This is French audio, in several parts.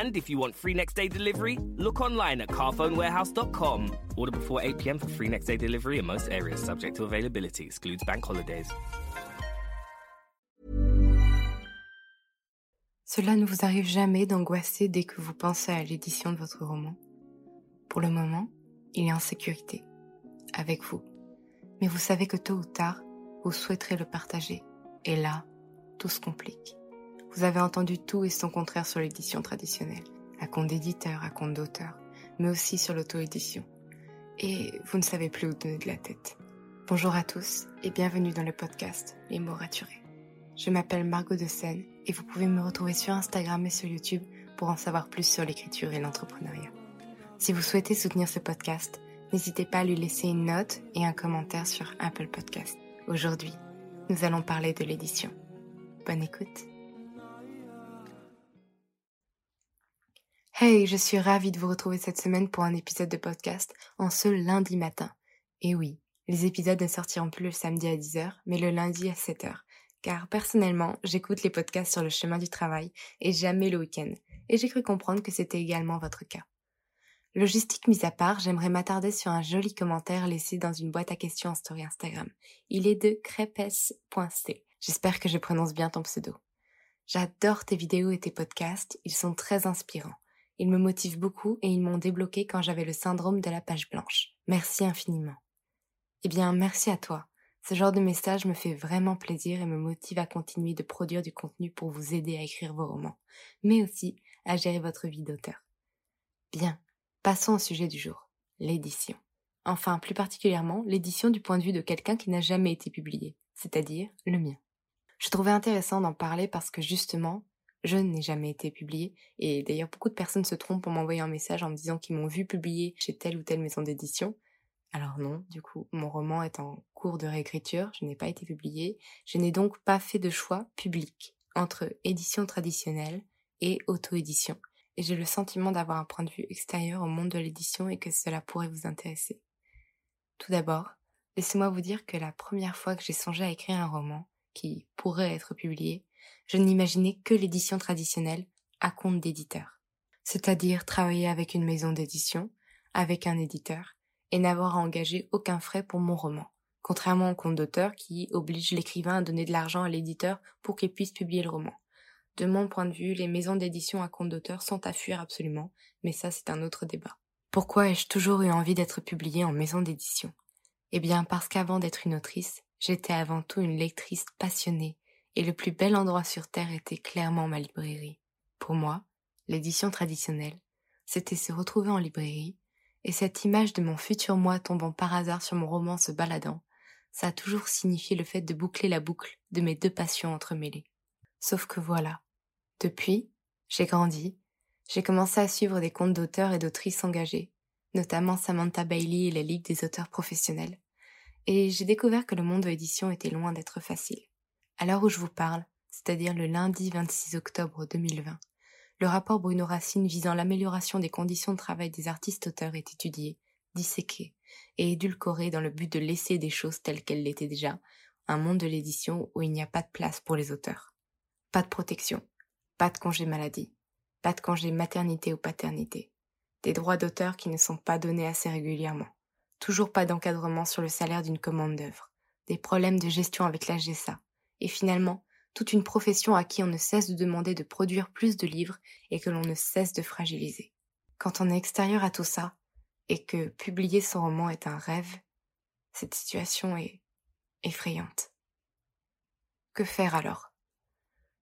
And if you want free next day delivery, look online at carphonewarehouse.com. Order before 8 pm for free next day delivery in most areas, subject to availability, excludes bank holidays. Cela ne vous arrive jamais d'angoisser dès que vous pensez à l'édition de votre roman. Pour le moment, il est en sécurité, avec vous. Mais vous savez que tôt ou tard, vous souhaiterez le partager. Et là, tout se complique. Vous avez entendu tout et son contraire sur l'édition traditionnelle, à compte d'éditeur, à compte d'auteur, mais aussi sur l'auto-édition. Et vous ne savez plus où donner de la tête. Bonjour à tous et bienvenue dans le podcast Les mots raturés. Je m'appelle Margot de Seine et vous pouvez me retrouver sur Instagram et sur YouTube pour en savoir plus sur l'écriture et l'entrepreneuriat. Si vous souhaitez soutenir ce podcast, n'hésitez pas à lui laisser une note et un commentaire sur Apple Podcast. Aujourd'hui, nous allons parler de l'édition. Bonne écoute. Hey, je suis ravie de vous retrouver cette semaine pour un épisode de podcast en ce lundi matin. Et oui, les épisodes ne sortiront plus le samedi à 10h, mais le lundi à 7h. Car personnellement, j'écoute les podcasts sur le chemin du travail et jamais le week-end. Et j'ai cru comprendre que c'était également votre cas. Logistique mise à part, j'aimerais m'attarder sur un joli commentaire laissé dans une boîte à questions en story Instagram. Il est de crépes.c. J'espère que je prononce bien ton pseudo. J'adore tes vidéos et tes podcasts, ils sont très inspirants. Ils me motivent beaucoup et ils m'ont débloqué quand j'avais le syndrome de la page blanche. Merci infiniment. Eh bien, merci à toi. Ce genre de message me fait vraiment plaisir et me motive à continuer de produire du contenu pour vous aider à écrire vos romans, mais aussi à gérer votre vie d'auteur. Bien, passons au sujet du jour, l'édition. Enfin, plus particulièrement, l'édition du point de vue de quelqu'un qui n'a jamais été publié, c'est-à-dire le mien. Je trouvais intéressant d'en parler parce que justement, je n'ai jamais été publié. Et d'ailleurs, beaucoup de personnes se trompent pour m'envoyer un message en me disant qu'ils m'ont vu publier chez telle ou telle maison d'édition. Alors non, du coup, mon roman est en cours de réécriture, je n'ai pas été publié. Je n'ai donc pas fait de choix public entre édition traditionnelle et auto-édition. Et j'ai le sentiment d'avoir un point de vue extérieur au monde de l'édition et que cela pourrait vous intéresser. Tout d'abord, laissez-moi vous dire que la première fois que j'ai songé à écrire un roman, qui pourrait être publié, je n'imaginais que l'édition traditionnelle à compte d'éditeur. C'est-à-dire travailler avec une maison d'édition, avec un éditeur, et n'avoir à engager aucun frais pour mon roman, contrairement au compte d'auteur qui oblige l'écrivain à donner de l'argent à l'éditeur pour qu'il puisse publier le roman. De mon point de vue, les maisons d'édition à compte d'auteur sont à fuir absolument, mais ça c'est un autre débat. Pourquoi ai-je toujours eu envie d'être publiée en maison d'édition? Eh bien parce qu'avant d'être une autrice, j'étais avant tout une lectrice passionnée et le plus bel endroit sur Terre était clairement ma librairie. Pour moi, l'édition traditionnelle, c'était se retrouver en librairie, et cette image de mon futur moi tombant par hasard sur mon roman se baladant, ça a toujours signifié le fait de boucler la boucle de mes deux passions entremêlées. Sauf que voilà. Depuis, j'ai grandi, j'ai commencé à suivre des comptes d'auteurs et d'autrices engagés, notamment Samantha Bailey et la Ligue des auteurs professionnels, et j'ai découvert que le monde de l'édition était loin d'être facile. À l'heure où je vous parle, c'est-à-dire le lundi 26 octobre 2020, le rapport Bruno Racine visant l'amélioration des conditions de travail des artistes-auteurs est étudié, disséqué et édulcoré dans le but de laisser des choses telles qu'elles l'étaient déjà, un monde de l'édition où il n'y a pas de place pour les auteurs. Pas de protection, pas de congé maladie, pas de congé maternité ou paternité, des droits d'auteur qui ne sont pas donnés assez régulièrement, toujours pas d'encadrement sur le salaire d'une commande d'œuvre, des problèmes de gestion avec la GESA, et finalement toute une profession à qui on ne cesse de demander de produire plus de livres et que l'on ne cesse de fragiliser. Quand on est extérieur à tout ça, et que publier son roman est un rêve, cette situation est effrayante. Que faire alors?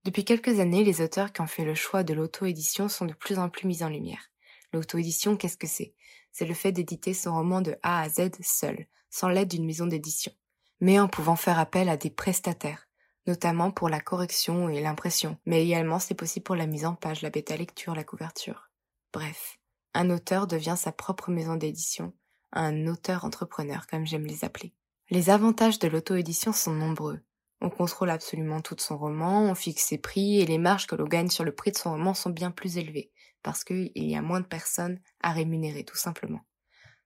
Depuis quelques années, les auteurs qui ont fait le choix de l'auto-édition sont de plus en plus mis en lumière. L'auto-édition, qu'est-ce que c'est? C'est le fait d'éditer son roman de A à Z seul, sans l'aide d'une maison d'édition, mais en pouvant faire appel à des prestataires, notamment pour la correction et l'impression, mais également c'est possible pour la mise en page, la bêta lecture, la couverture. Bref, un auteur devient sa propre maison d'édition, un auteur-entrepreneur comme j'aime les appeler. Les avantages de l'auto-édition sont nombreux. On contrôle absolument tout son roman, on fixe ses prix et les marges que l'on gagne sur le prix de son roman sont bien plus élevées, parce qu'il y a moins de personnes à rémunérer tout simplement.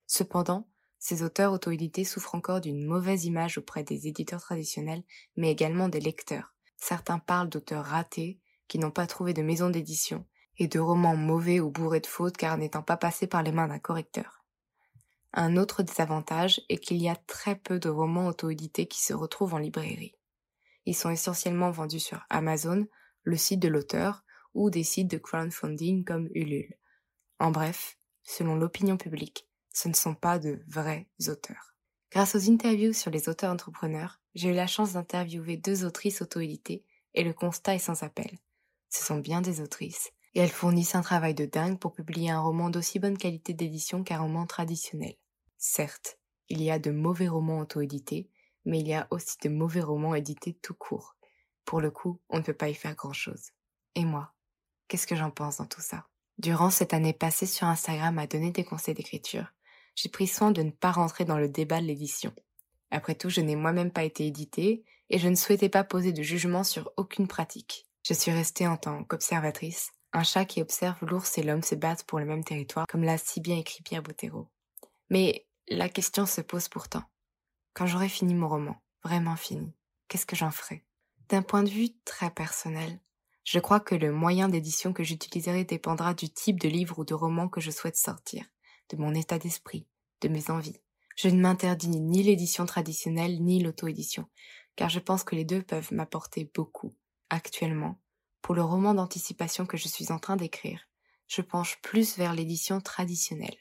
Cependant, ces auteurs auto-édités souffrent encore d'une mauvaise image auprès des éditeurs traditionnels, mais également des lecteurs. Certains parlent d'auteurs ratés, qui n'ont pas trouvé de maison d'édition, et de romans mauvais ou bourrés de fautes car n'étant pas passés par les mains d'un correcteur. Un autre désavantage est qu'il y a très peu de romans auto-édités qui se retrouvent en librairie. Ils sont essentiellement vendus sur Amazon, le site de l'auteur, ou des sites de crowdfunding comme Ulule. En bref, selon l'opinion publique, ce ne sont pas de vrais auteurs. Grâce aux interviews sur les auteurs entrepreneurs, j'ai eu la chance d'interviewer deux autrices auto-éditées et le constat est sans appel. Ce sont bien des autrices, et elles fournissent un travail de dingue pour publier un roman d'aussi bonne qualité d'édition qu'un roman traditionnel. Certes, il y a de mauvais romans auto-édités, mais il y a aussi de mauvais romans édités tout court. Pour le coup, on ne peut pas y faire grand-chose. Et moi, qu'est-ce que j'en pense dans tout ça? Durant cette année passée sur Instagram à donner des conseils d'écriture, j'ai pris soin de ne pas rentrer dans le débat de l'édition. Après tout, je n'ai moi-même pas été éditée et je ne souhaitais pas poser de jugement sur aucune pratique. Je suis restée en tant qu'observatrice, un chat qui observe l'ours et l'homme se battre pour le même territoire, comme l'a si bien écrit Pierre Bottero. Mais la question se pose pourtant. Quand j'aurai fini mon roman, vraiment fini, qu'est-ce que j'en ferai? D'un point de vue très personnel, je crois que le moyen d'édition que j'utiliserai dépendra du type de livre ou de roman que je souhaite sortir, de mon état d'esprit, de mes envies. Je ne m'interdis ni l'édition traditionnelle ni l'auto-édition, car je pense que les deux peuvent m'apporter beaucoup. Actuellement, pour le roman d'anticipation que je suis en train d'écrire, je penche plus vers l'édition traditionnelle.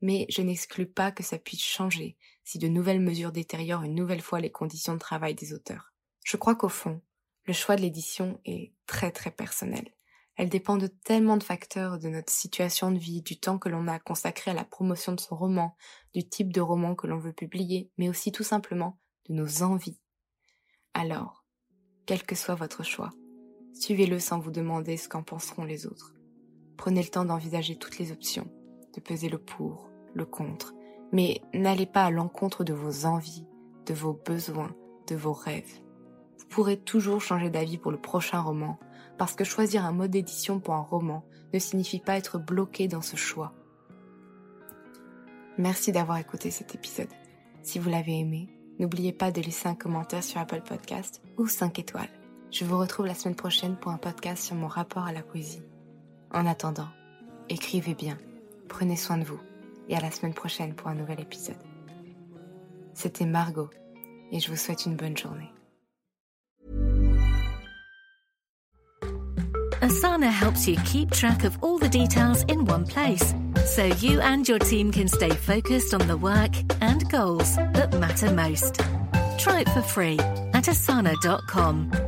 Mais je n'exclus pas que ça puisse changer si de nouvelles mesures détériorent une nouvelle fois les conditions de travail des auteurs. Je crois qu'au fond, le choix de l'édition est très très personnel. Elle dépend de tellement de facteurs, de notre situation de vie, du temps que l'on a consacré à la promotion de son roman, du type de roman que l'on veut publier, mais aussi tout simplement de nos envies. Alors, quel que soit votre choix, Suivez-le sans vous demander ce qu'en penseront les autres. Prenez le temps d'envisager toutes les options, de peser le pour, le contre, mais n'allez pas à l'encontre de vos envies, de vos besoins, de vos rêves. Vous pourrez toujours changer d'avis pour le prochain roman, parce que choisir un mode d'édition pour un roman ne signifie pas être bloqué dans ce choix. Merci d'avoir écouté cet épisode. Si vous l'avez aimé, n'oubliez pas de laisser un commentaire sur Apple Podcast ou 5 étoiles. Je vous retrouve la semaine prochaine pour un podcast sur mon rapport à la poésie. En attendant, écrivez bien, prenez soin de vous et à la semaine prochaine pour un nouvel épisode. C'était Margot et je vous souhaite une bonne journée. Asana helps you keep track of all the details in one place so you and your team can stay focused on the work and goals that matter most. Try it for free at asana.com.